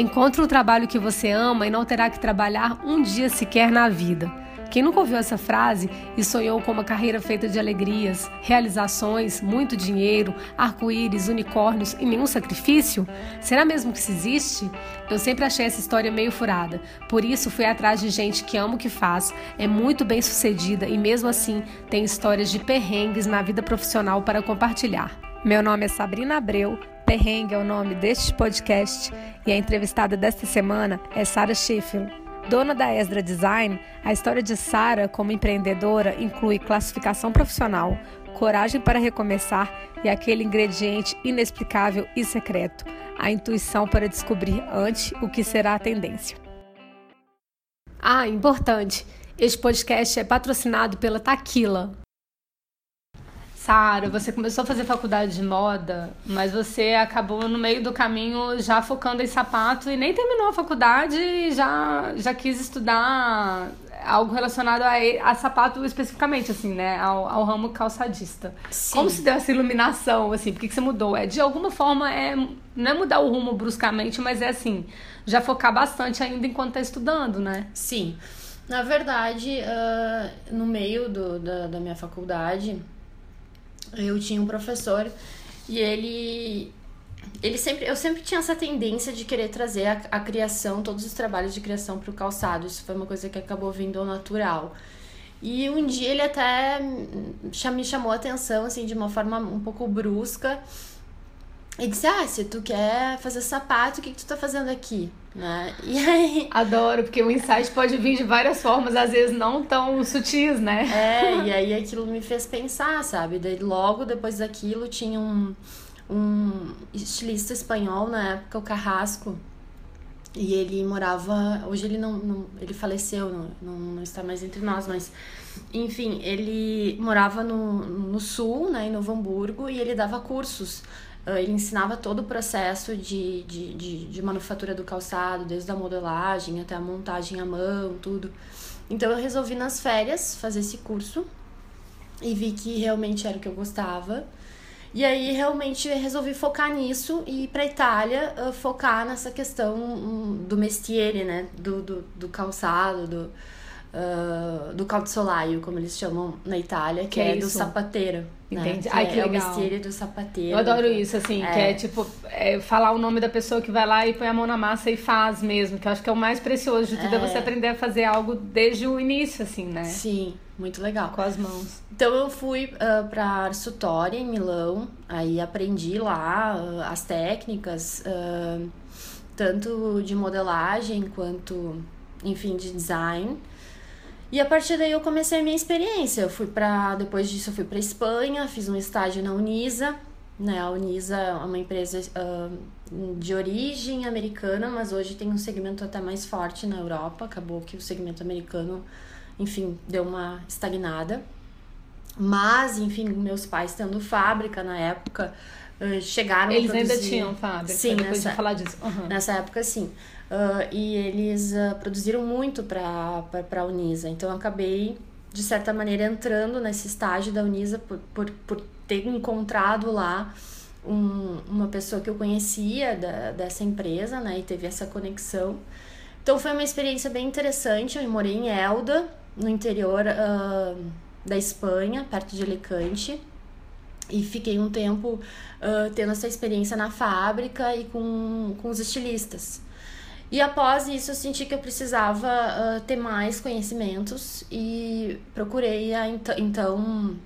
Encontre o trabalho que você ama e não terá que trabalhar um dia sequer na vida. Quem nunca ouviu essa frase e sonhou com uma carreira feita de alegrias, realizações, muito dinheiro, arco-íris, unicórnios e nenhum sacrifício? Será mesmo que isso existe? Eu sempre achei essa história meio furada. Por isso fui atrás de gente que ama o que faz, é muito bem sucedida e mesmo assim tem histórias de perrengues na vida profissional para compartilhar. Meu nome é Sabrina Abreu. Perrengue é o nome deste podcast e a entrevistada desta semana é Sara Sheffield. Dona da Esdra Design, a história de Sara como empreendedora inclui classificação profissional, coragem para recomeçar e aquele ingrediente inexplicável e secreto, a intuição para descobrir antes o que será a tendência. Ah, importante! Este podcast é patrocinado pela Taquila, Sara, você começou a fazer faculdade de moda, mas você acabou no meio do caminho já focando em sapato e nem terminou a faculdade e já, já quis estudar algo relacionado a, a sapato especificamente, assim, né? Ao, ao ramo calçadista. Sim. Como se deu essa iluminação, assim? Por que, que você mudou? É, de alguma forma, é, não é mudar o rumo bruscamente, mas é assim, já focar bastante ainda enquanto tá estudando, né? Sim. Na verdade, uh, no meio do, da, da minha faculdade eu tinha um professor e ele ele sempre eu sempre tinha essa tendência de querer trazer a, a criação todos os trabalhos de criação para o calçado. Isso foi uma coisa que acabou vindo ao natural. E um dia ele até me chamou a atenção assim de uma forma um pouco brusca e disse ah se tu quer fazer sapato o que, que tu tá fazendo aqui né? E aí... Adoro, porque o insight pode vir de várias formas, às vezes não tão sutis, né? É, e aí aquilo me fez pensar, sabe? Daí logo depois daquilo tinha um, um estilista espanhol na época, o Carrasco. E ele morava. Hoje ele não. não ele faleceu, não, não, não, está mais entre nós, mas. Enfim, ele morava no, no sul, né, em Novo Hamburgo, e ele dava cursos ele ensinava todo o processo de, de, de, de, manufatura do calçado, desde a modelagem até a montagem à mão, tudo. Então eu resolvi nas férias fazer esse curso e vi que realmente era o que eu gostava. E aí realmente resolvi focar nisso e ir para Itália uh, focar nessa questão um, do mestiere, né? Do, do, do calçado, do, uh, do calzolaio, como eles chamam na Itália, que, que é, é do sapateiro. Né? Entendi. Né? Ai, que, é legal. o mistério do sapateiro. Eu adoro isso, assim, é. que é tipo, é, falar o nome da pessoa que vai lá e põe a mão na massa e faz mesmo, que eu acho que é o mais precioso de tudo, é, é você aprender a fazer algo desde o início, assim, né? Sim, muito legal. Com as mãos. Então eu fui uh, pra Arsutória, em Milão, aí aprendi lá uh, as técnicas, uh, tanto de modelagem quanto, enfim, de design. E a partir daí eu comecei a minha experiência. Eu fui para depois disso eu fui para Espanha, fiz um estágio na Unisa, né? A Unisa é uma empresa uh, de origem americana, mas hoje tem um segmento até mais forte na Europa. Acabou que o segmento americano, enfim, deu uma estagnada. Mas, enfim, meus pais tendo fábrica na época, chegaram Eles a produzir... ainda tinham fábrica, sim, depois nessa, de falar disso. Uhum. Nessa época, sim. Uh, e eles uh, produziram muito para a Unisa. Então, eu acabei, de certa maneira, entrando nesse estágio da Unisa por, por, por ter encontrado lá um, uma pessoa que eu conhecia da, dessa empresa, né? E teve essa conexão. Então, foi uma experiência bem interessante. Eu morei em Elda, no interior uh, da Espanha, perto de Alicante. E fiquei um tempo tendo essa experiência na fábrica e com, com os estilistas. E após isso, eu senti que eu precisava uh, ter mais conhecimentos e procurei a, então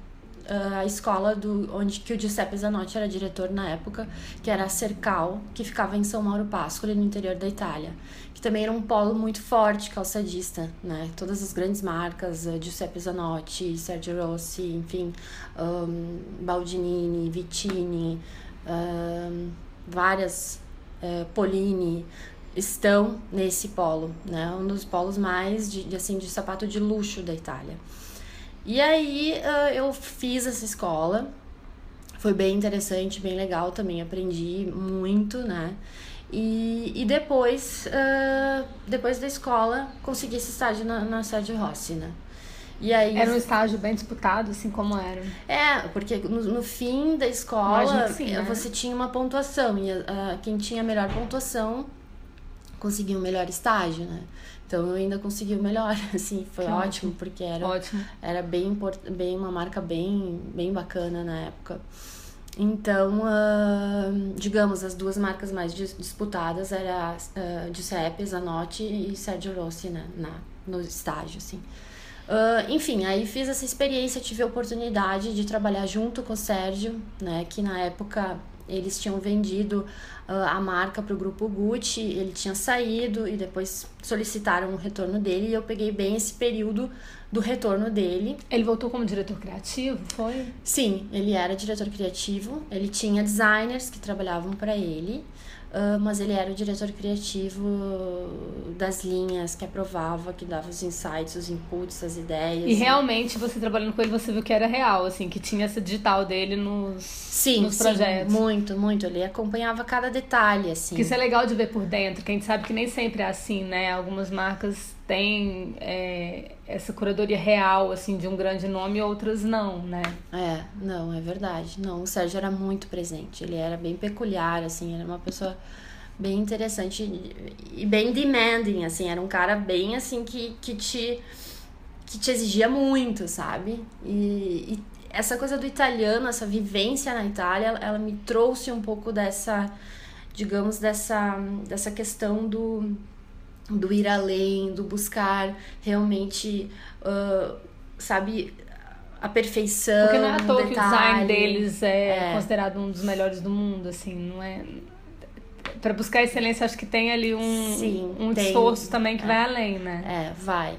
uh, a escola do onde que o Giuseppe Zanotti era diretor na época, que era a Cercal, que ficava em São Mauro Pascoli, no interior da Itália, que também era um polo muito forte calçadista, né? Todas as grandes marcas, uh, Giuseppe Zanotti, Sergio Rossi, enfim, um, Baldinini, Vitini, um, várias, uh, Polini, estão nesse polo, né? Um dos polos mais de, de assim de sapato de luxo da Itália. E aí uh, eu fiz essa escola, foi bem interessante, bem legal também, aprendi muito, né? E, e depois, uh, depois da escola, consegui esse estágio na, na Sérgio Rossi, né? E aí, era um estágio bem disputado, assim como era. É, porque no, no fim da escola sim, né? você tinha uma pontuação e uh, quem tinha a melhor pontuação consegui um melhor estágio, né? Então eu ainda consegui o melhor, assim, foi ótimo, ótimo, porque era, ótimo. era bem, bem uma marca bem, bem bacana na época. Então, uh, digamos, as duas marcas mais disputadas eram uh, Giuseppe Zanotti e Sergio Rossi, né, na, no estágio, assim. Uh, enfim, aí fiz essa experiência, tive a oportunidade de trabalhar junto com o Sérgio, né, que na época eles tinham vendido uh, a marca para o grupo Gucci, ele tinha saído e depois solicitaram o retorno dele e eu peguei bem esse período do retorno dele. Ele voltou como diretor criativo, foi? Sim, ele era diretor criativo, ele tinha designers que trabalhavam para ele. Uh, mas ele era o diretor criativo das linhas que aprovava, que dava os insights, os inputs, as ideias. E realmente você trabalhando com ele, você viu que era real, assim, que tinha essa digital dele nos, sim, nos projetos. Sim, muito, muito. Ele acompanhava cada detalhe, assim. Que isso é legal de ver por dentro, que a gente sabe que nem sempre é assim, né? Algumas marcas têm é, essa curadoria real, assim, de um grande nome, outras não, né? É, não, é verdade. Não, o Sérgio era muito presente. Ele era bem peculiar, assim, era uma pessoa bem interessante e bem demanding, assim, era um cara bem, assim, que, que te que te exigia muito, sabe? E, e essa coisa do italiano, essa vivência na Itália, ela me trouxe um pouco dessa, digamos, dessa, dessa questão do do ir além, do buscar realmente, uh, sabe, a perfeição. Porque não é à toa que o design deles é, é, considerado um dos melhores do mundo, assim, não é. Para buscar excelência, acho que tem ali um, Sim, um tem, esforço também que é, vai além, né? É, vai.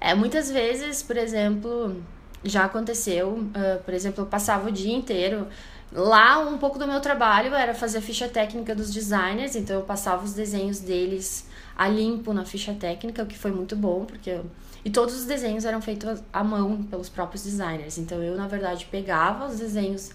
É, muitas vezes, por exemplo, já aconteceu, uh, por exemplo, eu passava o dia inteiro. Lá, um pouco do meu trabalho era fazer a ficha técnica dos designers, então eu passava os desenhos deles a limpo na ficha técnica, o que foi muito bom, porque eu... e todos os desenhos eram feitos à mão pelos próprios designers. Então eu, na verdade, pegava os desenhos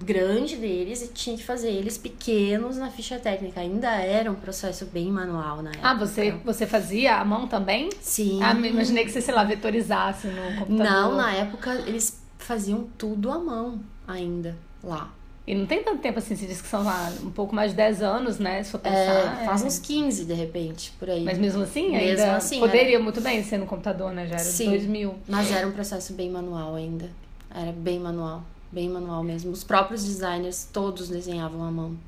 grandes deles e tinha que fazer eles pequenos na ficha técnica. Ainda era um processo bem manual na época. Ah, você, você fazia à mão também? Sim. Ah, imaginei que você, sei lá, vetorizasse no computador. Não, na época eles faziam tudo à mão ainda lá. E não tem tanto tempo assim, se diz que são lá um pouco mais de 10 anos, né? Se for pensar. É, faz é. uns 15, de repente, por aí. Mas mesmo assim, mesmo ainda assim, poderia era... muito bem ser no computador, né? Já era Sim, 2000. Mas era um processo bem manual ainda. Era bem manual, bem manual mesmo. Os próprios designers todos desenhavam à mão.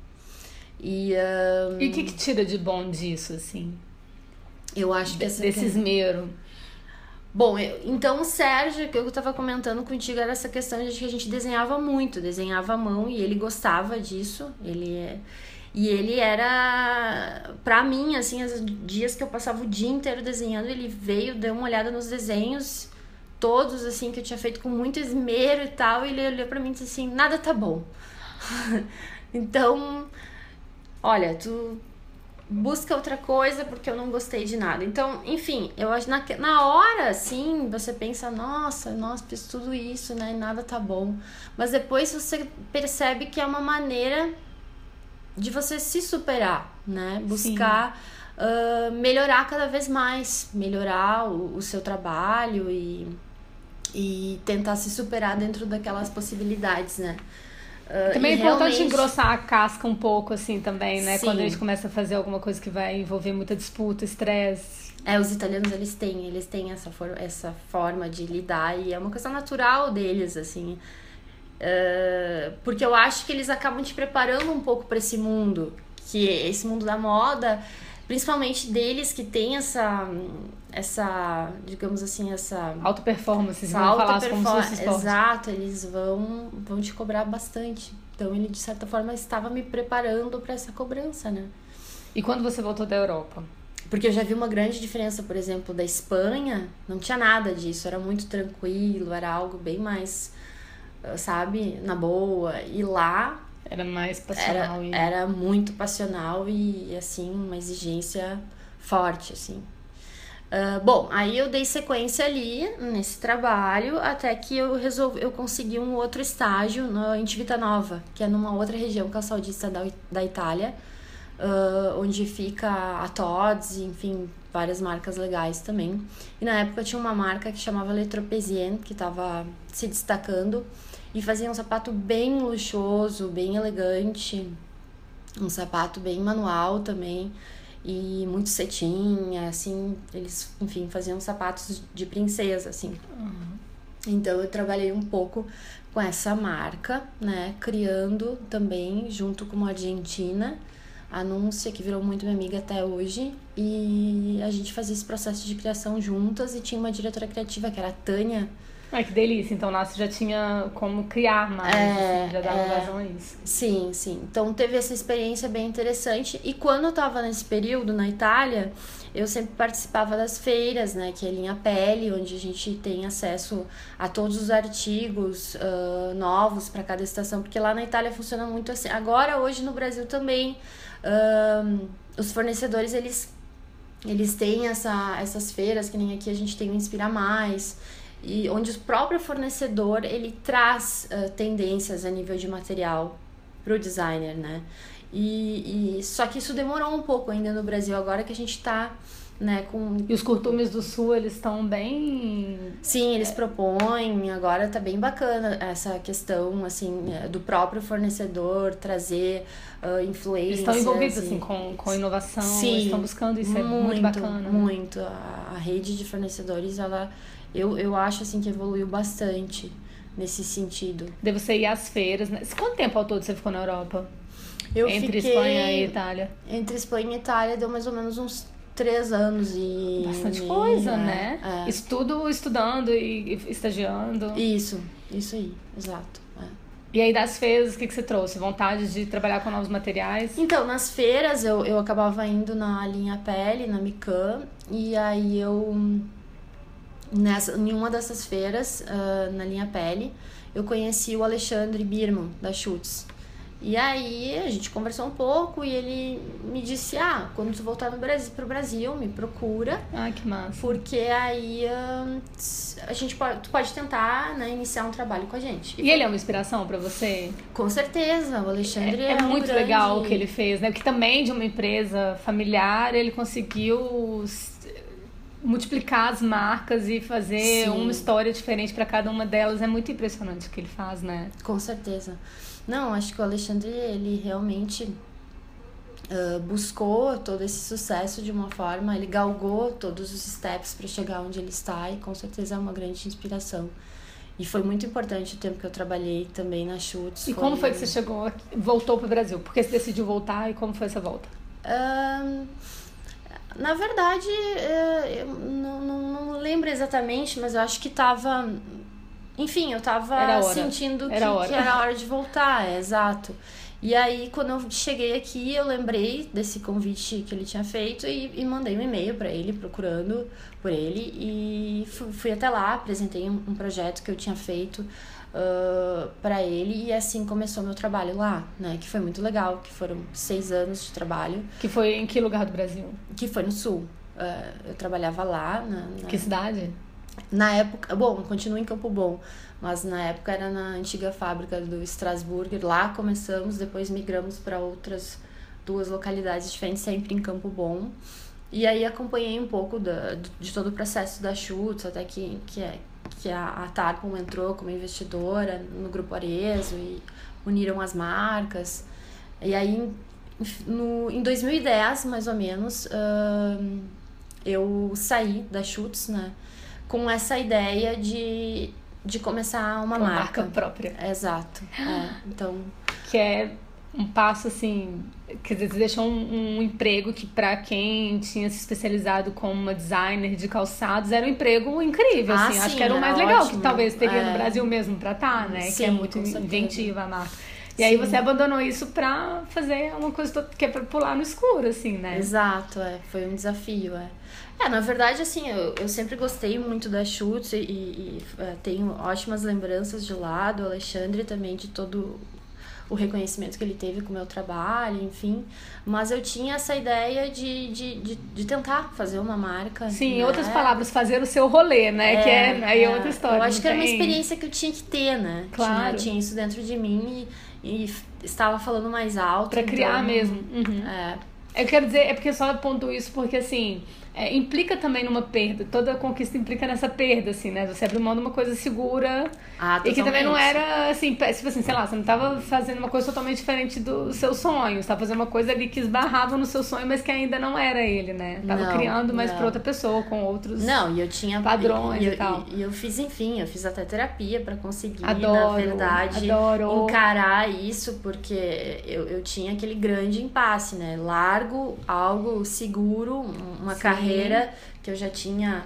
E, um... e o que, que tira de bom disso, assim? Eu acho que essa Desse esmero. Bom, eu, então o Sérgio, que eu estava comentando contigo, era essa questão de que a gente desenhava muito, desenhava à mão e ele gostava disso. Ele é, e ele era, pra mim, assim, os dias que eu passava o dia inteiro desenhando, ele veio, deu uma olhada nos desenhos, todos, assim, que eu tinha feito com muito esmero e tal, e ele olhou pra mim e disse assim: nada tá bom. então, olha, tu busca outra coisa porque eu não gostei de nada. Então, enfim, eu acho na, na hora, sim, você pensa, nossa, nossa, fiz tudo isso, né? E nada tá bom. Mas depois você percebe que é uma maneira de você se superar, né? Buscar uh, melhorar cada vez mais, melhorar o, o seu trabalho e, e tentar se superar dentro daquelas possibilidades, né? Uh, também é importante realmente... engrossar a casca um pouco, assim, também, né? Sim. Quando a gente começa a fazer alguma coisa que vai envolver muita disputa, estresse. É, os italianos, eles têm, eles têm essa, for essa forma de lidar e é uma coisa natural deles, assim. Uh, porque eu acho que eles acabam te preparando um pouco para esse mundo, que esse mundo da moda principalmente deles que tem essa essa digamos assim essa alta performance essa alta falar performance exato eles vão vão te cobrar bastante então ele de certa forma estava me preparando para essa cobrança né e quando você voltou da Europa porque eu já vi uma grande diferença por exemplo da Espanha não tinha nada disso era muito tranquilo era algo bem mais sabe na boa e lá era mais passional. Era, e... era muito passional e, assim, uma exigência forte, assim. Uh, bom, aí eu dei sequência ali nesse trabalho até que eu resolvi, eu consegui um outro estágio no, em Nova que é numa outra região que é da, da Itália, uh, onde fica a Tod's, enfim, várias marcas legais também. E na época tinha uma marca que chamava Letropesien, que estava se destacando e fazia um sapato bem luxuoso, bem elegante, um sapato bem manual também. E muito cetim, assim, eles, enfim, faziam sapatos de princesa, assim. Uhum. Então eu trabalhei um pouco com essa marca, né, criando também junto com uma argentina, Anúncia, que virou muito minha amiga até hoje, e a gente fazia esse processo de criação juntas e tinha uma diretora criativa que era a Tânia, Ai, que delícia. Então, você já tinha como criar mais, é, assim, já dava é, vazão a isso. Sim, sim. Então, teve essa experiência bem interessante. E quando eu tava nesse período na Itália, eu sempre participava das feiras, né? Que é Linha Pele, onde a gente tem acesso a todos os artigos uh, novos para cada estação. Porque lá na Itália funciona muito assim. Agora, hoje no Brasil também, uh, os fornecedores, eles... Eles têm essa, essas feiras, que nem aqui a gente tem o Inspira Mais, e onde o próprio fornecedor ele traz uh, tendências a nível de material para o designer, né? E, e, só que isso demorou um pouco ainda no Brasil agora que a gente está né, com... E os curtumes do sul, eles estão bem... Sim, eles propõem, agora tá bem bacana essa questão, assim, é, do próprio fornecedor trazer uh, influências. Eles estão envolvidos, assim, com, com inovação, Sim, estão buscando isso, muito, é muito bacana. Né? Muito, a, a rede de fornecedores, ela eu, eu acho assim que evoluiu bastante nesse sentido. De você ir às feiras, né? Quanto tempo ao todo você ficou na Europa? Eu Entre fiquei... Espanha e Itália? Entre Espanha e Itália deu mais ou menos uns três anos e. Bastante coisa, é, né? É. Estudo estudando e estagiando. Isso, isso aí, exato. É. E aí das feiras, o que, que você trouxe? Vontade de trabalhar com novos materiais? Então, nas feiras eu, eu acabava indo na linha pele, na Mican, e aí eu nessa, em uma dessas feiras, uh, na linha pele, eu conheci o Alexandre Birman, da Schutz. E aí a gente conversou um pouco e ele me disse: Ah, quando tu voltar no Brasil, pro Brasil, me procura. Ah, que massa. Porque aí uh, a gente pode, tu pode tentar né, iniciar um trabalho com a gente. E, ele é uma inspiração para você? Com certeza, o Alexandre é, é, é muito grande... legal o que ele fez, né? Porque também de uma empresa familiar ele conseguiu multiplicar as marcas e fazer Sim. uma história diferente para cada uma delas é muito impressionante o que ele faz, né? Com certeza. Não, acho que o Alexandre ele realmente uh, buscou todo esse sucesso de uma forma, ele galgou todos os steps para chegar onde ele está e com certeza é uma grande inspiração. E foi muito importante o tempo que eu trabalhei também na Chutes. E foi... como foi que você chegou, aqui, voltou para o Brasil? Por que você decidiu voltar e como foi essa volta? Um, na verdade, é, eu não, não, não, lembro exatamente, mas eu acho que tava. Enfim, eu tava sentindo que era, que era hora de voltar, é, exato. E aí, quando eu cheguei aqui, eu lembrei desse convite que ele tinha feito e, e mandei um e-mail para ele, procurando por ele. E fui, fui até lá, apresentei um, um projeto que eu tinha feito uh, para ele e assim começou meu trabalho lá, né? Que foi muito legal, que foram seis anos de trabalho. Que foi em que lugar do Brasil? Que foi no Sul. Uh, eu trabalhava lá. Na, na... Que cidade? Na época, bom, continuo em Campo Bom, mas na época era na antiga fábrica do Strasbourg. Lá começamos, depois migramos para outras duas localidades diferentes, sempre em Campo Bom. E aí acompanhei um pouco da, de todo o processo da Schutz, até que, que, é, que a, a Tarpon entrou como investidora no Grupo Arezo e uniram as marcas. E aí, no, em 2010, mais ou menos, uh, eu saí da Schutz, né? Com essa ideia de, de começar uma, uma marca. marca própria. Exato. É, então... Que é um passo assim, quer dizer, você deixou um, um emprego que para quem tinha se especializado como uma designer de calçados era um emprego incrível, ah, assim, sim, acho que era o mais legal ótimo. que talvez teria é. no Brasil mesmo para estar, tá, né? Sim, que é muito inventiva a marca. E Sim. aí você abandonou isso pra fazer uma coisa que é pra pular no escuro, assim, né? Exato, é. Foi um desafio, é. É, na verdade, assim, eu, eu sempre gostei muito da Schutz e, e, e é, tenho ótimas lembranças de lá, do Alexandre também, de todo o reconhecimento que ele teve com o meu trabalho, enfim. Mas eu tinha essa ideia de, de, de, de tentar fazer uma marca. Sim, né? em outras palavras, fazer o seu rolê, né? É, que é, aí é, outra história. Eu acho que era uma experiência que eu tinha que ter, né? Claro. Tinha, tinha isso dentro de mim e, e estava falando mais alto. Pra então, criar mesmo. Uhum. É. Eu quero dizer, é porque só ponto isso porque assim é, implica também numa perda. Toda conquista implica nessa perda, assim, né? Você abre mão de uma coisa segura. Ah, e que também não era, assim, tipo assim, sei lá, você não estava fazendo uma coisa totalmente diferente do seu sonho. Você estava fazendo uma coisa ali que esbarrava no seu sonho, mas que ainda não era ele, né? Tava Não, criando mais para outra pessoa, com outros. Não, e eu tinha padrões e, e eu- tal. E eu fiz, enfim, eu fiz até terapia pra conseguir, na Adoro, verdade, adoro. encarar isso, porque eu, eu tinha aquele grande impasse, né? Largo algo seguro, um- uma Sim. carreira que eu já tinha.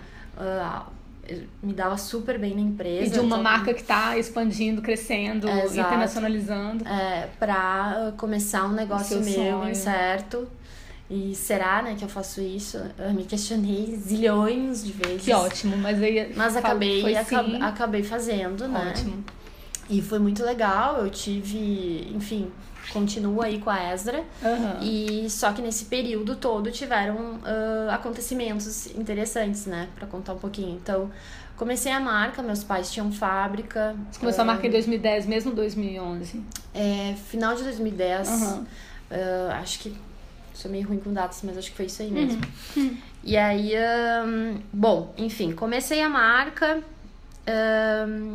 eu me dava super bem na empresa. E de uma então, marca que está expandindo, crescendo, internacionalizando. é, pra ah, começar um negócio meu sonho. incerto. E será, né, que eu faço isso? Eu me questionei zilhões de vezes. Que ótimo, mas aí. Mas acabei, sim. acabei fazendo, né? Ótimo. E foi muito legal. Eu tive, enfim, continuo aí com a Ezra. Aham. E só que nesse período todo tiveram ah, acontecimentos interessantes, né? Pra contar um pouquinho. Então, comecei a marca, meus pais tinham fábrica. Você começou a ah, marca em 2010, mesmo 2011. É, final de 2010. Aham. ah, acho que. Sou meio ruim com datas, mas acho que foi isso aí mesmo. E aí, ahn, bom, enfim, comecei a marca ahn,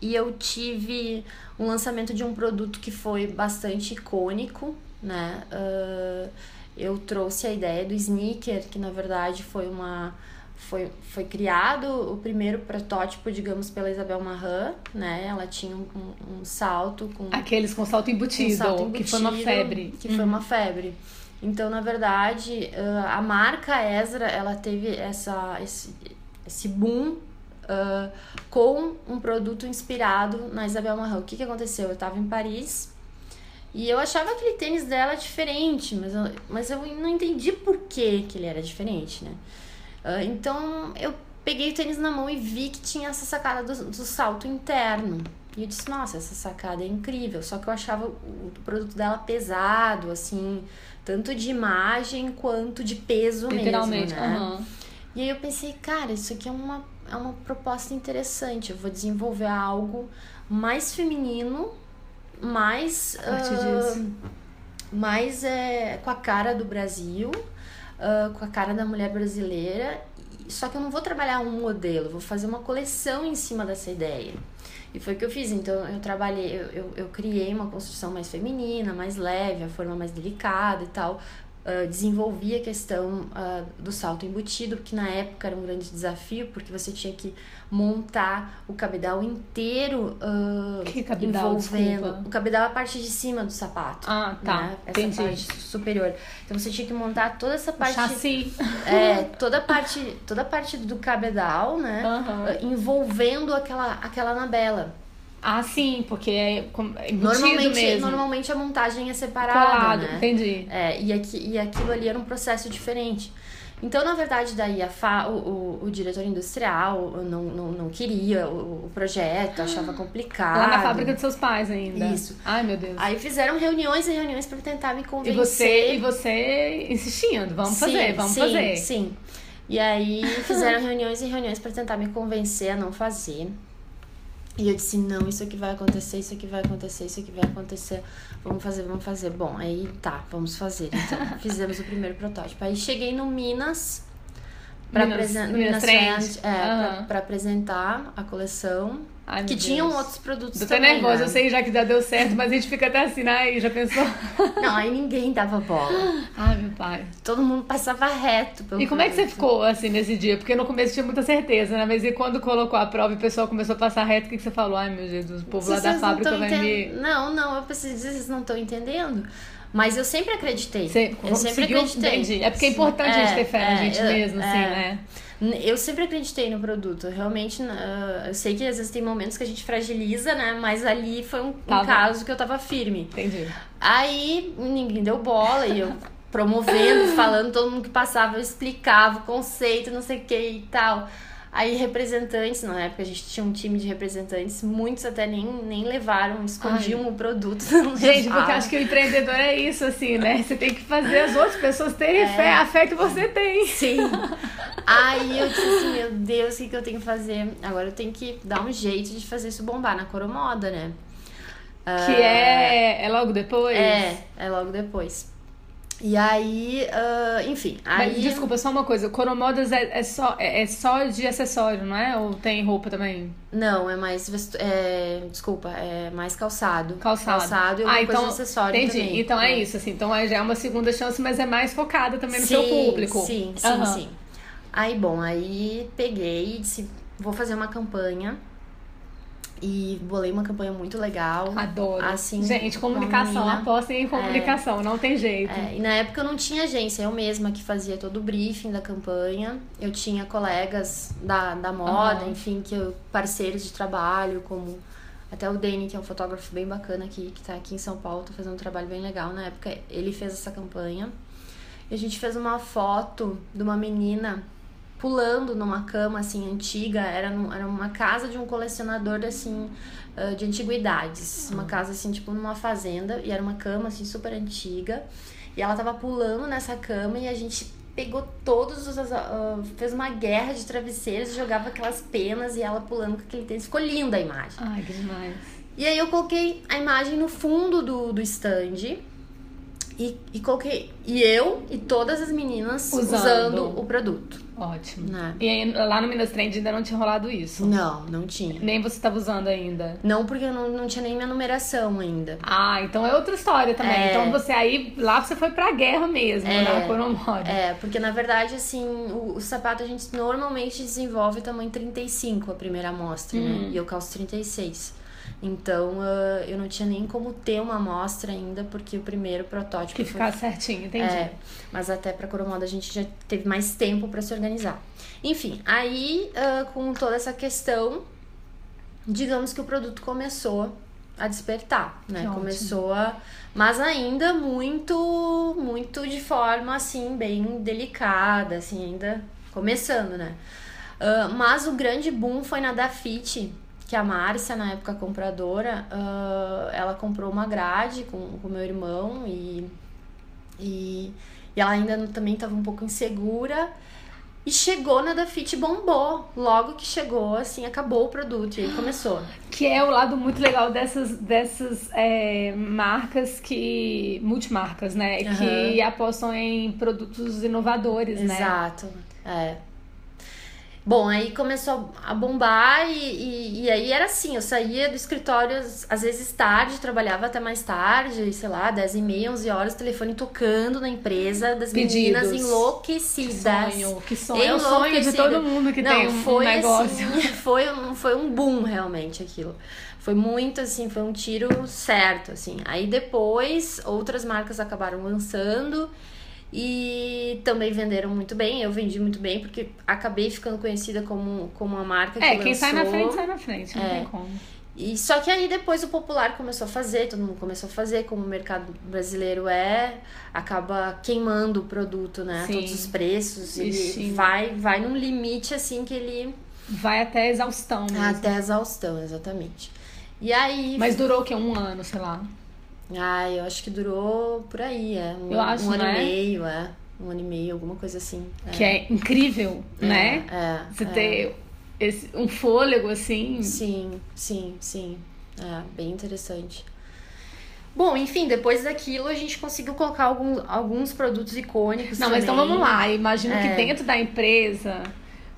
e eu tive um lançamento de um produto que foi bastante icônico, né? Ah, eu trouxe a ideia do sneaker, que na verdade foi uma. Foi, foi criado o primeiro protótipo, digamos, pela Isabel Marran, né? Ela tinha um, um- um salto com Aqueles com salto um embutido, salto que foi uma embutido, febre. Que foi uma febre. Então, na verdade, ah, a marca Ezra, ela teve essa, esse, esse boom ah, com um produto inspirado na Isabel Marant. O que, que aconteceu? Eu estava em Paris e eu achava aquele tênis dela diferente, mas eu, mas eu não entendi por que, que ele era diferente, né? Ah, então, eu peguei o tênis na mão e vi que tinha essa sacada do, do salto interno. E eu disse, nossa, essa sacada é incrível. Só que eu achava o, produto dela pesado, assim, tanto de imagem quanto de peso Literalmente. mesmo, né? aham. E aí eu pensei, cara, isso aqui é uma, é uma proposta interessante. Eu vou desenvolver algo mais feminino, mais. Disso. mais é, com a cara do Brasil, ah, com a cara da mulher brasileira. Só que eu não vou trabalhar um modelo, vou fazer uma coleção em cima dessa ideia. E foi o que eu fiz. Então eu trabalhei, eu, eu, eu criei uma construção mais feminina, mais leve, a forma mais delicada e tal. Ah, desenvolvi a questão ah, do salto embutido, que na época era um grande desafio, porque você tinha que montar o cabedal inteiro ah, Que cabedal, envolvendo. desculpa? O cabedal é a parte de cima do sapato. Ah, tá. né? Essa Entendi. parte superior. Então você tinha que montar toda essa O parte. chassi. É, toda a parte, toda a parte do cabedal, né? Envolvendo aquela, aquela anabela. Ah, sim, porque é, é Normalmente, mesmo. normalmente a montagem é separada. Colado, né? entendi. É, e, aqui, e aquilo ali era um processo diferente. Então, na verdade, daí a fa, o, o, o diretor industrial não, não, não queria o, o projeto, achava complicado. Lá na fábrica dos seus pais ainda. Isso. Ai, meu Deus. Aí fizeram reuniões e reuniões para tentar me e convencer. você, e você insistindo, vamos Sim, fazer, vamos sim, fazer. Sim. E aí fizeram reuniões e reuniões para tentar me convencer a não fazer. E eu disse, não, isso aqui vai acontecer, isso aqui vai acontecer, isso aqui vai acontecer. Vamos fazer, vamos fazer. Bom, aí tá, vamos fazer. Então, fizemos o primeiro protótipo. Aí cheguei no Minas para Minas- apresen- no Minas Minas Trend. Trend, é, pra apresentar a coleção. Ai, que Deus. tinham outros produtos Tô também, nervosa, né? eu sei já que já deu certo, mas a gente fica até assim, ai, já pensou? Não, aí ninguém dava bola. Ai, meu pai. Todo mundo passava reto pelo E como é que você produto. ficou, assim, nesse dia? Porque no começo tinha muita certeza, né? Mas e quando colocou a prova e o pessoal começou a passar reto, o que, que você falou? Ai, meu Jesus, o povo lá Vocês da fábrica vai enten- me... Não, não, eu preciso dizer, vocês não estão entendendo. Mas eu sempre acreditei. Você eu sempre acreditei. Entendi. É porque é importante a gente ter fé na É, gente é, mesmo, assim, é. né? Eu sempre acreditei no produto. Realmente, eu sei que às vezes tem momentos que a gente fragiliza, né? Mas ali foi um, um caso que eu tava firme. Entendi. Aí ninguém deu bola e eu promovendo, falando, todo mundo que passava, eu explicava o conceito, não sei o que e tal. Aí representantes, na época a gente tinha um time de representantes, muitos até nem, nem levaram, escondiam o produto. Gente, porque levavam. acho que o empreendedor é isso, assim, né? Você tem que fazer as outras pessoas terem É. fé, a fé que você tem. Sim. Aí eu disse assim, meu Deus, o que, que eu tenho que fazer? Agora eu tenho que dar um jeito de fazer isso bombar na Coromoda, né? Que é, é logo depois? É, é logo depois. E aí, uh, enfim. Aí... Mas, desculpa, só uma coisa. Coromodas é, é, só, é, é, só de acessório, não é? Ou tem roupa também? Não, é mais. Vestu... É, desculpa, é mais calçado. Calçado. Calçado e ah, então, coisa de acessório. Entendi. Também. Então é. é. isso, assim. Então já é uma segunda chance, mas é mais focada também no sim, seu público. Sim, sim, uhum. sim. Aí, bom, aí peguei e disse: vou fazer uma campanha e bolei uma campanha muito legal. Adoro. Assim, Gente, comunicação, apostem em comunicação, é, não tem jeito. É, e na época eu não tinha agência, eu mesma que fazia todo o briefing da campanha. Eu tinha colegas da, da moda, uhum. enfim, que eu, parceiros de trabalho, como até o Dani, que é um fotógrafo bem bacana aqui, que tá aqui em São Paulo, tá fazendo um trabalho bem legal. Na época ele fez essa campanha. E a gente fez uma foto de uma menina pulando numa cama assim antiga, era, era uma casa de um colecionador assim de antiguidades, uma casa assim tipo numa fazenda e era uma cama assim super antiga e ela tava pulando nessa cama e a gente pegou todos os uh, fez uma guerra de travesseiros, jogava aquelas penas e ela pulando com aquele tênis, ficou linda a imagem. Ai, que demais. E aí eu coloquei a imagem no fundo do, do stand e, e coloquei. E eu e todas as meninas usando, usando o produto. Ótimo. Né? E aí, lá no Minas Trend ainda não tinha rolado isso? Não, não tinha. Nem você estava usando ainda? Não, porque eu não, não tinha nem minha numeração ainda. Ah, então é outra história também. É... Então você aí, lá você foi pra guerra mesmo, é... na Coromore. É, porque na verdade, assim, o, o, sapato a gente normalmente desenvolve tamanho 35 a primeira amostra, né? hum. né? E eu calço 36. Então uh, eu não tinha nem como ter uma amostra ainda, porque o primeiro protótipo. Que ficar certinho, entendi. É, mas até para Coromoda a gente já teve mais tempo para se organizar. Enfim, aí uh, com toda essa questão, digamos que o produto começou a despertar, né? Que começou a. Mas ainda muito, muito de forma assim, bem delicada, assim, ainda começando, né? Uh, mas o grande boom foi na Dafit que a Márcia, na época compradora, uh, ela comprou uma grade com o meu irmão e, e, e ela ainda também estava um pouco insegura. E chegou na Dafit bombou. Logo que chegou, assim, acabou o produto e aí começou. Que é o lado muito legal dessas, dessas é, marcas que. multimarcas, né? Uhum. Que apostam em produtos inovadores, Exato. né? Exato. É. Bom, aí começou a bombar e, e, e, aí era assim, eu saía do escritório às vezes tarde, trabalhava até mais tarde, sei lá, 10 e meia, 11 horas, telefone tocando na empresa, das Pedidos. meninas enlouquecidas. Que sonho, que sonho. É o sonho de todo mundo que Não, tem um, foi, um negócio. Assim, foi, um, foi um boom realmente aquilo. Foi muito assim, foi um tiro certo, assim. Aí depois outras marcas acabaram lançando e também venderam muito bem. Eu vendi muito bem porque acabei ficando conhecida como, como uma marca que É, quem sai na frente, sai na frente, não é. tem como. E só que aí depois o popular começou a fazer, todo mundo começou a fazer, como o mercado brasileiro é, acaba queimando o produto, né? Sim. Todos os preços. Ele vai, vai num limite assim que ele. Vai até exaustão mesmo. Até exaustão, exatamente. E aí. Mas durou o quê? Um ano, sei lá. Ah, eu acho que durou por aí, é. Um, eu acho, um ano é? e meio, é. Um ano e meio, alguma coisa assim. É. Que é incrível, é, né? É. Você é. ter esse, um fôlego assim. Sim, sim, sim. É, bem interessante. Bom, enfim, depois daquilo a gente conseguiu colocar alguns, alguns produtos icônicos. Não, também. mas então vamos lá. Imagino que é. dentro da empresa,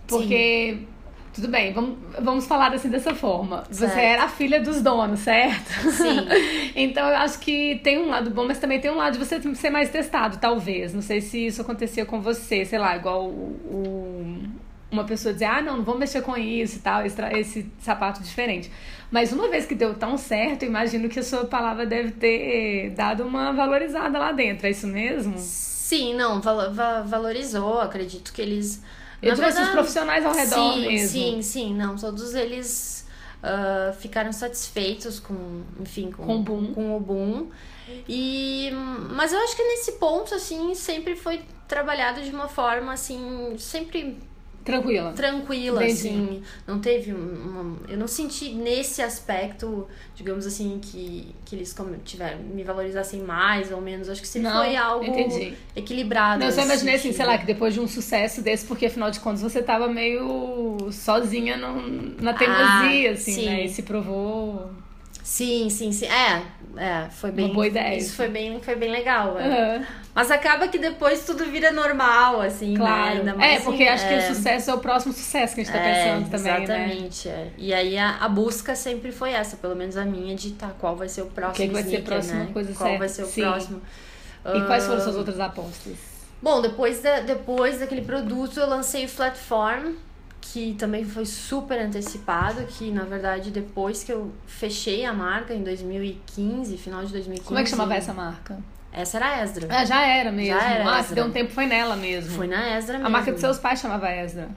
porque Sim. Tudo bem, vamos, vamos falar assim dessa forma. Certo. Você era a filha dos donos, certo? Sim. então eu acho que tem um lado bom, mas também tem um lado de você ser mais testado, talvez. Não sei se isso acontecia com você, sei lá, igual o, o, uma pessoa dizer, ah, não, não vou mexer com isso e tal, esse, esse sapato diferente. Mas uma vez que deu tão certo, imagino que a sua palavra deve ter dado uma valorizada lá dentro, é isso mesmo? Sim, não, val valorizou. Acredito que eles eu digo assim, os profissionais ao redor sim, mesmo. Sim, sim, não, todos eles uh, ficaram satisfeitos com, enfim, com, com, o boom. com o boom. E, mas eu acho que nesse ponto, assim, sempre foi trabalhado de uma forma, assim, sempre Tranquila. Tranquila, Entendi. assim. Não teve uma, Eu não senti nesse aspecto, digamos assim, que, que eles tiveram, me valorizassem mais ou menos. Acho que sempre não, foi algo entendi. equilibrado. Não, eu só imaginei assim, sei lá, que depois de um sucesso desse, porque afinal de contas você tava meio sozinha no, na teimosia, ah, assim, sim. né? E se provou. Sim, sim, sim. É, é, foi bem. Uma boa ideia. Isso foi bem, foi bem legal. É. Uhum. Mas acaba que depois tudo vira normal, assim, né? claro. né? Mais, é, porque assim, acho é... que o sucesso é o próximo sucesso que a gente tá é, pensando também, exatamente, né? Exatamente, é. E aí a, a, busca sempre foi essa, pelo menos a minha, de tá, qual vai ser o próximo que, que vai sneaker, ser a próxima né? coisa Qual certa. vai ser o Sim. próximo. E quais foram suas outras apostas? Bom, depois, da, depois daquele produto eu lancei o Flatform, que também foi super antecipado, que na verdade depois que eu fechei a marca em 2015, final de 2015. Como é que chamava essa marca? Essa era a Esdra. Ah, já era mesmo. Já era ah, Esdra. deu um tempo foi nela mesmo. Foi na Esdra mesmo. A marca dos seus pais chamava Esdra.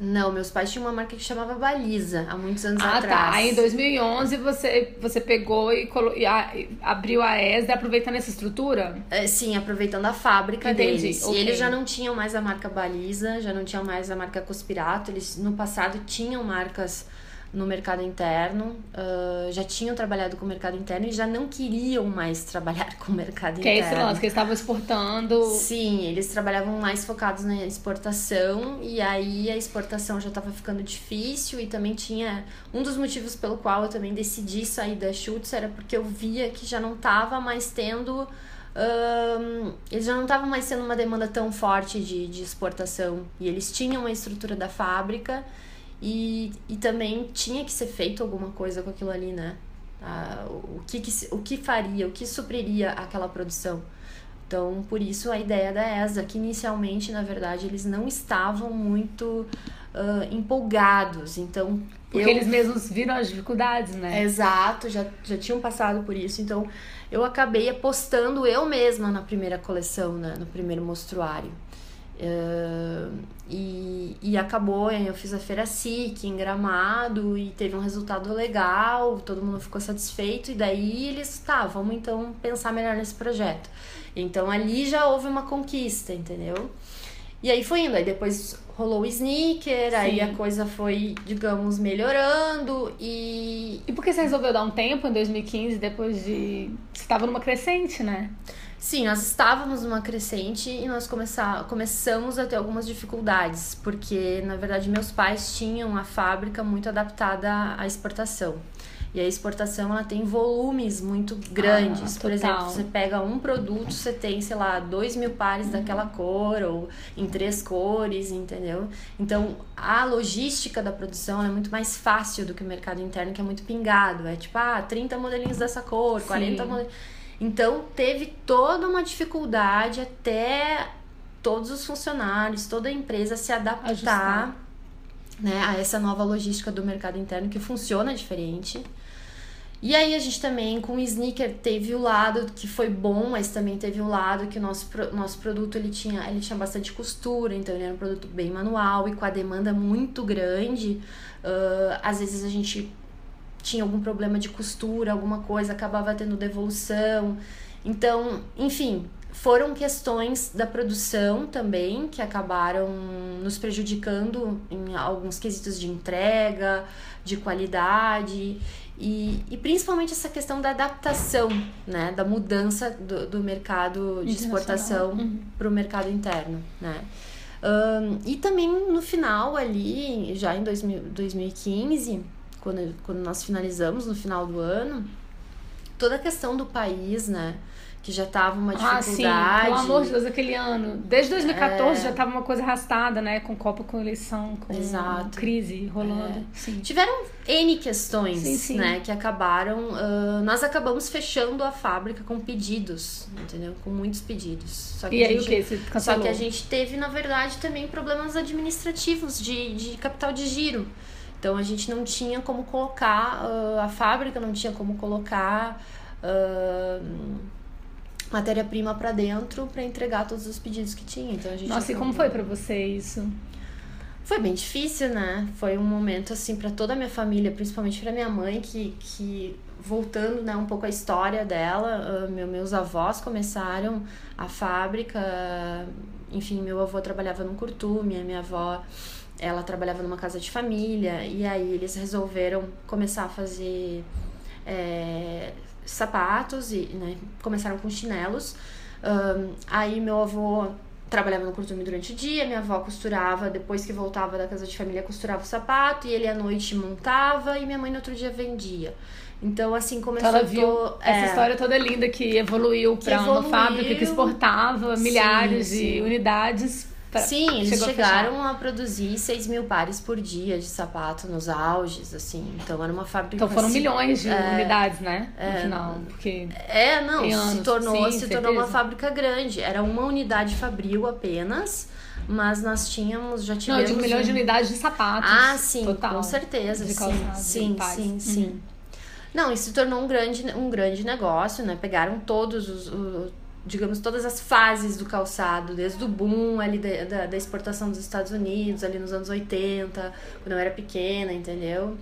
Não, meus pais tinham uma marca que chamava Baliza, há muitos anos ah, atrás. tá. Aí em 2011 você, você pegou e, colo... e a... abriu a Esdra aproveitando essa estrutura? É, sim, aproveitando a fábrica Entendi, deles. ok. E eles já não tinham mais a marca Baliza, já não tinham mais a marca Conspirato. Eles no passado tinham marcas no mercado interno, uh, já tinham trabalhado com o mercado interno e já não queriam mais trabalhar com o mercado Que é interno. esse lance, que eles estavam exportando. Sim, eles trabalhavam mais focados na exportação e aí a exportação já estava ficando difícil e também tinha um dos motivos pelo qual eu também decidi sair da Schutz era porque eu via que já não estava mais tendo um, eles já não estavam mais sendo uma demanda tão forte de, de exportação e eles tinham uma estrutura da fábrica e, e também tinha que ser feito alguma coisa com aquilo ali, né? Ah, o, que, que, o que faria, o que supriria aquela produção. Então, por isso a ideia da ESA, que inicialmente, na verdade, eles não estavam muito uh, empolgados. Então, Porque eu... eles mesmos viram as dificuldades, né? Exato, já, já tinham passado por isso. Então, eu acabei apostando eu mesma na primeira coleção, né? no primeiro mostruário. Uh, e, e acabou, eu fiz a feira SIC em Gramado e teve um resultado legal, todo mundo ficou satisfeito, e daí eles, tá, vamos então pensar melhor nesse projeto. Então ali já houve uma conquista, entendeu? E aí foi indo, aí depois rolou o sneaker, Sim. aí a coisa foi, digamos, melhorando e. E por que você resolveu dar um tempo em 2015, depois de. Você estava numa crescente, né? Sim, nós estávamos numa crescente e nós começar, começamos a ter algumas dificuldades, porque na verdade meus pais tinham a fábrica muito adaptada à exportação. E a exportação ela tem volumes muito grandes. Ah, Por exemplo, você pega um produto, você tem, sei lá, dois mil pares daquela cor ou em três cores, entendeu? Então a logística da produção é muito mais fácil do que o mercado interno, que é muito pingado. É tipo, ah, 30 modelinhos dessa cor, 40 Sim. modelinhos. Então teve toda uma dificuldade até todos os funcionários, toda a empresa se adaptar Ajustar. né, a essa nova logística do mercado interno que funciona diferente. E aí a gente também com o sneaker teve o lado que foi bom, mas também teve o lado que o nosso, nosso produto ele tinha, ele tinha bastante costura, então ele era um produto bem manual e com a demanda muito grande, ah, às vezes a gente tinha algum problema de costura, alguma coisa, acabava tendo devolução. Então, enfim, foram questões da produção também que acabaram nos prejudicando em alguns quesitos de entrega, de qualidade e, e principalmente essa questão da adaptação, né, da mudança do, do mercado de exportação Uhum. para o mercado interno, né. Ahn, e também no final ali, já em 2000, 2015, quando, quando nós finalizamos no final do ano, toda a questão do país, né? Que já tava uma Ah, sim, dificuldade. pelo amor de Deus, aquele ano. Desde 2014 É. já tava uma coisa arrastada, né? Com Copa, com eleição, com Exato. crise rolando. Sim. Tiveram N questões, Sim, sim. né? Que acabaram. ah, nós acabamos fechando a fábrica com pedidos, entendeu? Com muitos pedidos. Só que E aí o gente- que? Você Só cancelou? que a gente teve, na verdade, também problemas administrativos de, de capital de giro. Então a gente não tinha como colocar, ah, a fábrica não tinha como colocar ah, matéria-prima para dentro para entregar todos os pedidos que tinha. Então a gente Nossa, e como foi pra você isso? foi bem difícil, né? Foi um momento assim para toda a minha família, principalmente para minha mãe, que, que voltando, né, um pouco a história dela, meu, meus avós começaram a fábrica, enfim, meu avô trabalhava num curtume, a minha avó ela trabalhava numa casa de família e aí eles resolveram começar a fazer é, sapatos e né, começaram com chinelos. Ahn, aí meu avô trabalhava no costume durante o dia, minha avó costurava, depois que voltava da casa de família, costurava o sapato, e ele à noite montava, e minha mãe no outro dia vendia. Então, assim, começou... Então ela viu essa é, história toda linda que evoluiu para uma fábrica que exportava milhares sim, sim. de unidades. Sim, eles chegaram a, a, produzir 6 mil pares por dia de sapato nos auges, assim. Então era uma fábrica. Então foram assim, milhões de é, unidades, né? No é, final. Porque é, não, anos, se tornou, sim, se tornou uma fábrica grande. Era uma unidade fabril apenas. Mas nós tínhamos, já tivemos. Não, de um milhão de unidades de sapatos. Ah, sim, total, com certeza. sim, sim, sim, sim. Uhum. Não, isso se tornou um grande, um grande negócio, né? Pegaram todos os, os digamos, todas as fases do calçado, desde o boom ali da, da, da, exportação dos Estados Unidos, ali nos anos 80, quando eu era pequena, entendeu?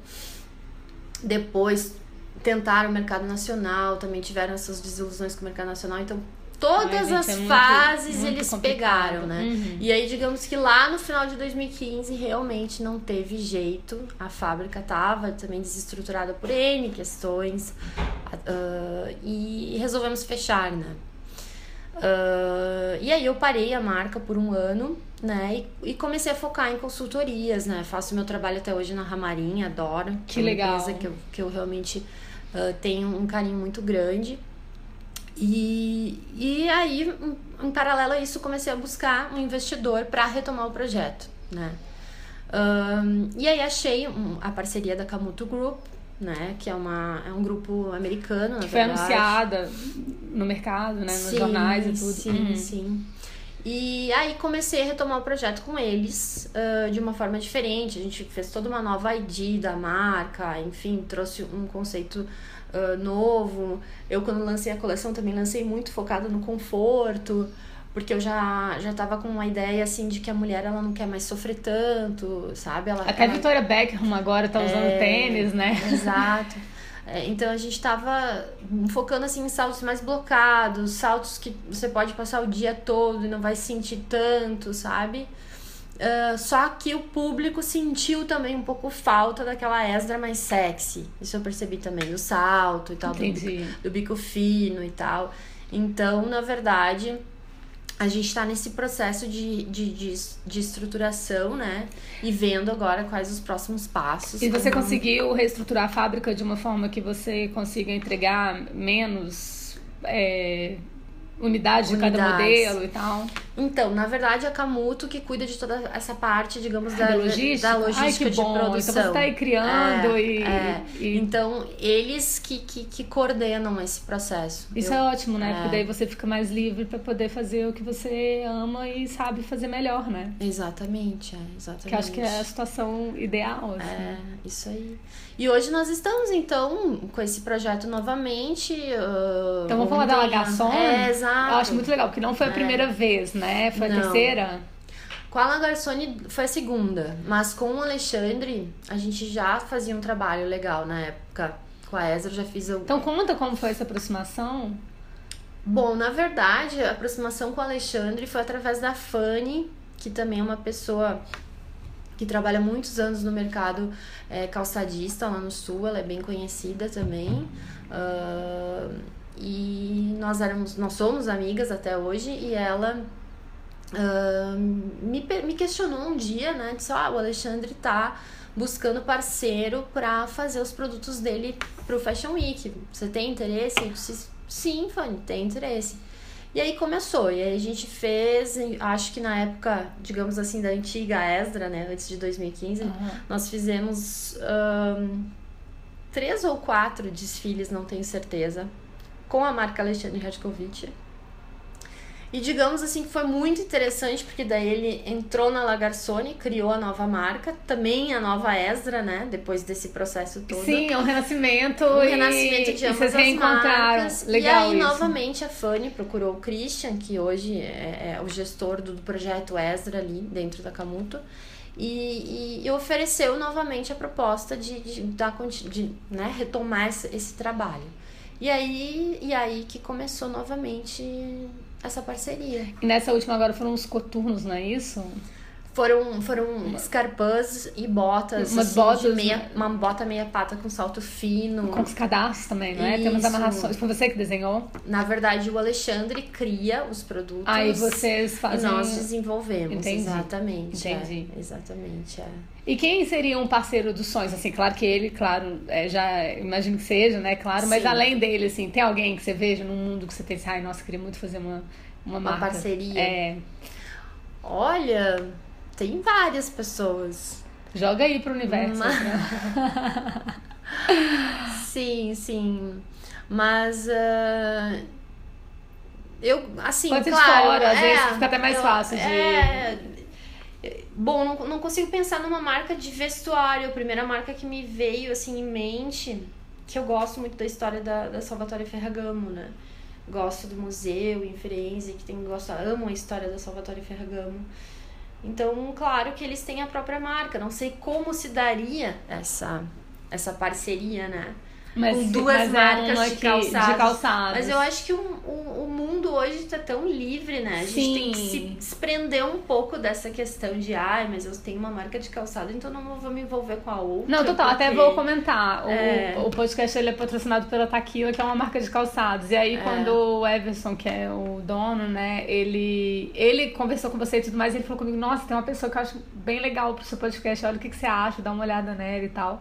Depois tentaram o mercado nacional, também tiveram essas desilusões com o mercado nacional, então todas Ai, as é fases muito, muito eles complicado. pegaram, né? Uhum. E aí, digamos que lá no final de 2015 realmente não teve jeito, a fábrica estava também desestruturada por N questões, uh, e resolvemos fechar, né? Uh, e aí eu parei a marca por um ano, né? E, e, comecei a focar em consultorias, né? Faço meu trabalho até hoje na Ramarim, adoro. Que é legal. Empresa que eu, que eu realmente uh, tenho um carinho muito grande. E, e aí, em, em paralelo a isso, comecei a buscar um investidor para retomar o projeto, né? Um, e aí achei a parceria da Camuto Group, né? Que é, uma, é um grupo americano, que foi anunciada no mercado, né? Nos sim, jornais e tudo. Sim, uhum. sim. E aí comecei a retomar o projeto com eles uh, de uma forma diferente. A gente fez toda uma nova ID da marca, enfim, trouxe um conceito uh, novo. Eu, quando lancei a coleção, também lancei muito focado no conforto porque eu já já tava com uma ideia assim de que a mulher ela não quer mais sofrer tanto, sabe? Ela, Até ela... a Victoria Beckham agora tá usando é, tênis, né? Exato. É, então a gente tava focando assim em saltos mais blocados, saltos que você pode passar o dia todo e não vai sentir tanto, sabe? Uh, só que o público sentiu também um pouco falta daquela Esdra mais sexy. Isso eu percebi também, do salto e tal, do bico, do bico fino e tal. Então, na verdade, a gente está nesse processo de, de, de, de, estruturação, né? E vendo agora quais os próximos passos. E você como... conseguiu reestruturar a fábrica de uma forma que você consiga entregar menos é, unidade de cada modelo e tal? Então, na verdade, é a Camuto que cuida de toda essa parte, digamos, da, da logística, da logística Ai, que de bom. produção. Então você tá aí criando é, e, é. e, Então, eles que, que, que, coordenam esse processo. Isso Eu, é ótimo, né? É. Porque daí você fica mais livre para poder fazer o que você ama e sabe fazer melhor, né? Exatamente, é, exatamente. Que acho que é a situação ideal, assim. É, isso aí. E hoje nós estamos, então, com esse projeto novamente. Uh, então vamos falar da Lagarçon? É, exato. Eu acho muito legal, porque não foi a é. primeira vez, né? Foi não. a terceira? Com a Lagarçone foi a segunda, mas com o Alexandre a gente já fazia um trabalho legal na época. Com a Ezra já fiz o... Então conta como foi essa aproximação. Bom, na verdade, a aproximação com o Alexandre foi através da Fanny, que também é uma pessoa que trabalha muitos anos no mercado é, calçadista lá no sul, ela é bem conhecida também. Uh, e nós éramos, nós somos amigas até hoje e ela uh, me, me questionou um dia, né? Disse, ah, o Alexandre tá buscando parceiro para fazer os produtos dele pro Fashion Week. Você tem interesse? Eu disse, sim, Fanny, tem interesse. E aí começou, e aí a gente fez, acho que na época, digamos assim, da antiga Esdra, né, antes de 2015, uhum. nós fizemos um, três ou quatro desfiles, não tenho certeza, com a marca Alexandre Radkovic. E digamos assim que foi muito interessante, porque daí ele entrou na Lagarsone, criou a nova marca, também a nova Esdra, né? Depois desse processo todo. Sim, é um renascimento. Um renascimento de ambas as marcas. Legal e aí, isso. novamente, a Fanny procurou o Christian, que hoje é, é o gestor do, do projeto Esdra ali dentro da Camuto. E, e, e, ofereceu novamente a proposta de, de, de, de né, retomar esse, esse trabalho. E aí, e aí que começou novamente essa parceria. E nessa última agora foram os coturnos, não é isso? Foram, foram escarpãs e botas. Umas assim, botas, meia, né? uma bota meia pata com salto fino. Com os cadastros também, não é? Tem umas Isso. amarrações. Foi você que desenhou? Na verdade, o Alexandre cria os produtos. Aí vocês E fazem. nós desenvolvemos. Entendi. Exatamente. é. Entendi. exatamente. É. E quem seria um parceiro dos sonhos? Assim, claro que ele, claro, é, já imagino que seja, né? Claro, mas Sim. além dele, assim, tem alguém que você veja no mundo que você pensa, ai, nossa, queria muito fazer uma, uma, Uma marca. parceria. É. Olha, tem várias pessoas. Joga aí pro universo. Mas- pra- Sim, sim. Mas. ah, eu, assim, Pode ser de claro. fora, às é, vezes fica até mais eu- fácil de- É, Bom, não, não consigo pensar numa marca de vestuário. A primeira marca que me veio, assim, em mente, que eu gosto muito da história da, da Salvatore Ferragamo, né? Gosto do museu em Firenze, que tem, gosto, amo a história da Salvatore Ferragamo. Então, claro que eles têm a própria marca. Não sei como se daria essa, essa parceria, né? Mas, Com duas mas marcas é de calçados. de calçados. Mas eu acho que o, o, o mundo hoje tá tão livre, né? A gente Sim. tem que se desprender um pouco dessa questão de, ai, mas eu tenho uma marca de calçado, então não vou me envolver com a outra. Não, total, até porque- vou comentar. O, É. o podcast ele é patrocinado pela Taquila, que é uma marca de calçados. E aí, É. quando o Everson, que é o dono, né, ele, ele conversou com você e tudo mais, ele falou comigo, nossa, tem uma pessoa que eu acho bem legal pro seu podcast, olha o que, que você acha, dá uma olhada nela e tal.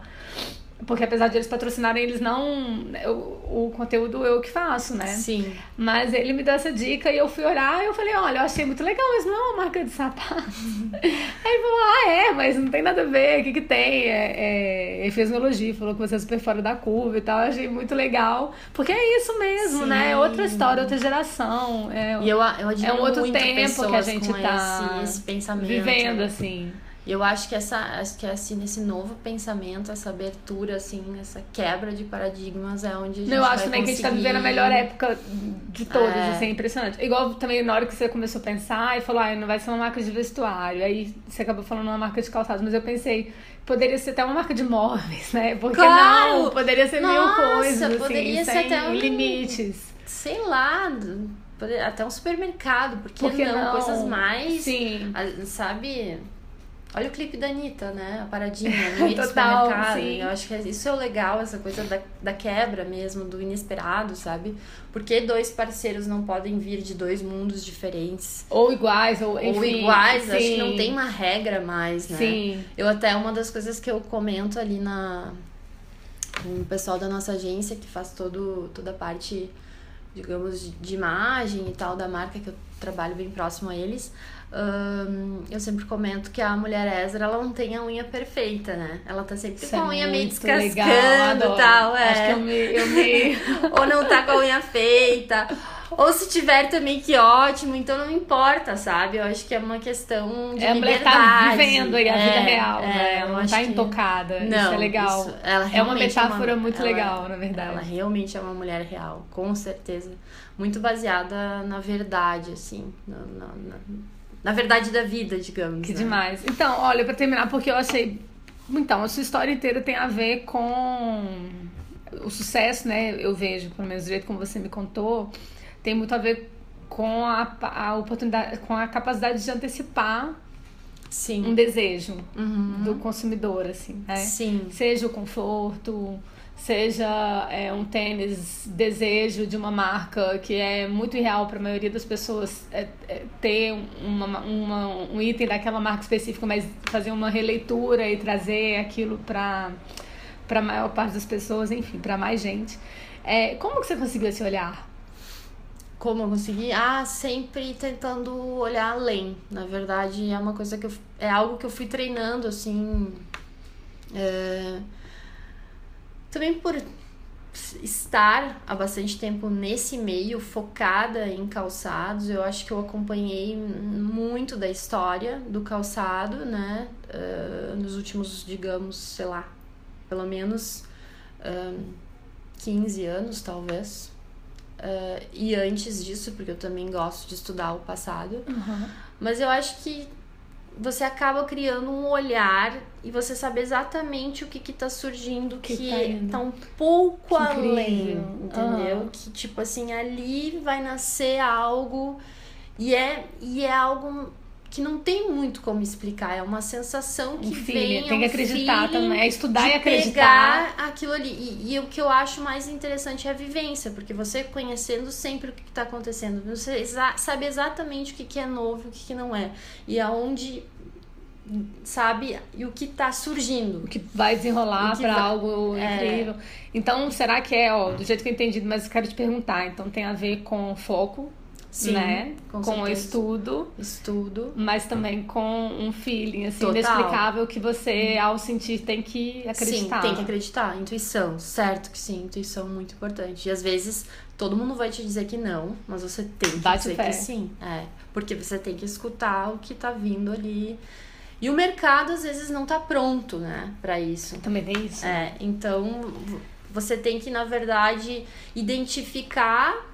Porque apesar de eles patrocinarem, eles não. O, o conteúdo eu que faço, né? Sim. Mas ele me deu essa dica e eu fui orar e eu falei, olha, eu achei muito legal, mas não é uma marca de sapato. Aí ele falou, ah, é, mas não tem nada a ver, o que que tem? É, é... Ele fez um elogio, falou que você é super fora da curva e tal, eu achei muito legal. Porque é isso mesmo, Sim. né? É outra história, outra geração. É, E eu, eu É um outro tempo que a gente tá esse, esse pensamento. vivendo, assim. E eu acho que essa, acho que assim, nesse novo pensamento, essa abertura, assim, essa quebra de paradigmas é onde a gente Eu acho vai também que a gente tá conseguir- vivendo a melhor época de todas, É. assim, é impressionante. Igual também na hora que você começou a pensar e falou, ah, não vai ser uma marca de vestuário. Aí você acabou falando uma marca de calçados, mas eu pensei, poderia ser até uma marca de móveis, né? Porque Claro! não, poderia ser mil Nossa, coisas, assim, poderia ser sem até um- limites. Sei lá, até um supermercado, porque Por que não? não? Coisas mais, Sim. sabe... Olha o clipe da Anitta, né? A paradinha no meio do supermercado. sim. Eu acho que isso é o legal, essa coisa da, da quebra mesmo, do inesperado, sabe? Porque dois parceiros não podem vir de dois mundos diferentes. Ou iguais, ou enfim. Ou iguais, acho que sim. não tem uma regra mais, né? Sim. Eu até, uma das coisas que eu comento ali na com o pessoal da nossa agência que faz todo, toda a parte, digamos, de, de imagem e tal da marca, que eu trabalho bem próximo a eles. Ahn, eu sempre comento que a mulher Ezra ela não tem a unha perfeita, né? Ela tá sempre Isso com a é unha meio descascando e tal, é. Acho que eu me... Eu me... Ou não tá com a unha feita. Ou se tiver também, que ótimo. Então não importa, sabe? Eu acho que é uma questão de É, a mulher tá vivendo aí a vida É, real, é, né? Ela não tá que- intocada. Não, isso é legal. isso- ela é uma metáfora muito ela- legal, na verdade. Ela realmente é uma mulher real, com certeza. Muito baseada na verdade, assim. Na, na, na, na verdade da vida, digamos. Que né? demais. Então, olha, pra terminar, porque eu achei. Então, a sua história inteira tem a ver com o sucesso, né? Eu vejo, pelo menos do jeito como você me contou, tem muito a ver com a, a oportunidade, com a capacidade de antecipar um Sim. desejo Uhum. do consumidor, assim, né? Sim. Seja o conforto, seja é, um tênis desejo de uma marca que é muito real para a maioria das pessoas é, é, ter uma, uma, um item daquela marca específica, mas fazer uma releitura e trazer aquilo para para a maior parte das pessoas, enfim, para mais gente. É, como que você conseguiu esse olhar? Como eu consegui? Ah, sempre tentando olhar além. Na verdade, é uma coisa que eu, é algo que eu fui treinando, assim. é, Também por estar há bastante tempo nesse meio, focada em calçados, eu acho que eu acompanhei muito da história do calçado, né? É, nos últimos, digamos, sei lá, pelo menos é, 15 anos, talvez. Uh, e antes disso, porque eu também gosto de estudar o passado. Mas eu acho que você acaba criando um olhar e você sabe exatamente o que que tá surgindo que, Que tá tá um pouco além, entendeu? Aham. Que tipo assim, ali vai nascer algo e é, e é algo que não tem muito como explicar, é uma sensação que um vem. Tem que acreditar também, é estudar e acreditar. Pegar aquilo ali. E, e, o que eu acho mais interessante é a vivência, porque você conhecendo sempre o que está acontecendo, você exa sabe exatamente o que, que é novo, o que, que não é. E aonde sabe e o que está surgindo o que vai desenrolar para vai... algo é... incrível então será que é ó do jeito que eu entendi mas eu quero te perguntar então tem a ver com foco Sim, né? Com, com estudo. Estudo. Mas também com um feeling, assim, Total. inexplicável que você, ao sentir, tem que acreditar. Sim, tem que acreditar. Intuição, certo que sim, intuição é muito importante. E às vezes todo mundo vai te dizer que não, mas você tem que Bate dizer que sim. É. Porque você tem que escutar o que tá vindo ali. E o mercado às vezes não tá pronto, né, para isso. Também tem isso. É, então você tem que, na verdade, identificar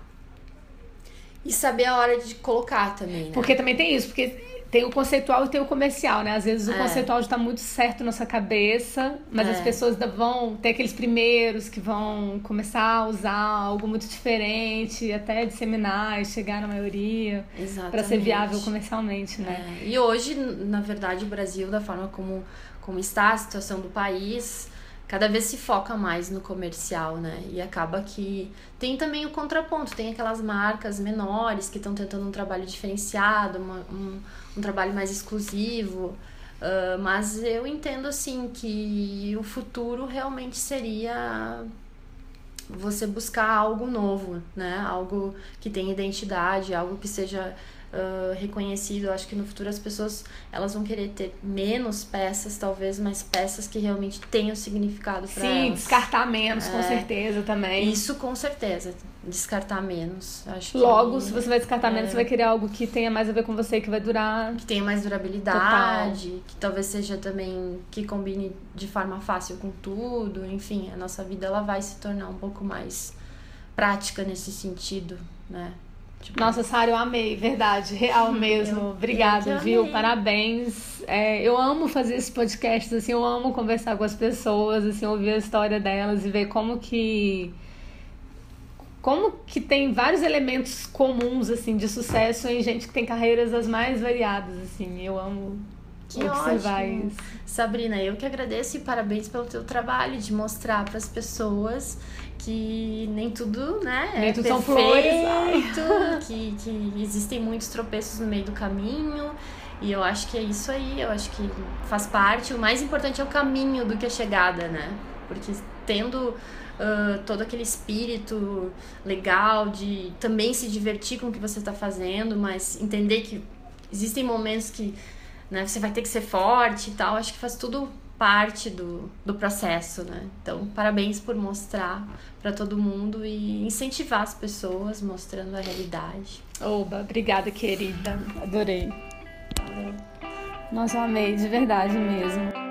e saber a hora de colocar também, né? Porque também tem isso, porque tem o conceitual e tem o comercial, né? Às vezes o é. conceitual está muito certo na sua cabeça, mas é. as pessoas vão ter aqueles primeiros que vão começar a usar algo muito diferente, até disseminar e chegar na maioria para ser viável comercialmente, né? É. E hoje, na verdade, o Brasil, da forma como, como está a situação do país, cada vez se foca mais no comercial, né? E acaba que tem também o contraponto, tem aquelas marcas menores que estão tentando um trabalho diferenciado, uma, um, um trabalho mais exclusivo. Uh, mas eu entendo assim que o futuro realmente seria você buscar algo novo, né? Algo que tenha identidade, algo que seja uh, reconhecido. Acho que no futuro as pessoas elas vão querer ter menos peças, talvez, mas peças que realmente tenham significado para Sim, elas. descartar menos, é, com certeza também. Isso com certeza, descartar menos. Acho Logo, se você vai descartar é, menos, você vai querer algo que tenha mais a ver com você, que vai durar. Que tenha mais durabilidade, Total. que talvez seja também que combine de forma fácil com tudo. Enfim, a nossa vida ela vai se tornar um pouco mais prática nesse sentido, né? Tipo... Nossa, Sara, eu amei, verdade, real mesmo. Eu, Obrigada, eu viu? Parabéns. É, eu amo fazer esses podcasts, assim, eu amo conversar com as pessoas, assim, ouvir a história delas e ver como que como que tem vários elementos comuns assim de sucesso em gente que tem carreiras as mais variadas, assim. Eu amo que observar ótimo. isso. Sabrina, eu que agradeço e parabéns pelo teu trabalho de mostrar para as pessoas que nem tudo, né? Nem é tudo são flores. Que, que existem muitos tropeços no meio do caminho. E eu acho que é isso aí, eu acho que faz parte. O mais importante é o caminho do que a chegada, né? Porque tendo uh, todo aquele espírito legal de também se divertir com o que você está fazendo, mas entender que existem momentos que né, você vai ter que ser forte e tal, acho que faz tudo parte do, do processo, né? Então, parabéns por mostrar para todo mundo e incentivar as pessoas mostrando a realidade. Oba, obrigada, querida. Adorei. Nossa, eu amei, de verdade mesmo.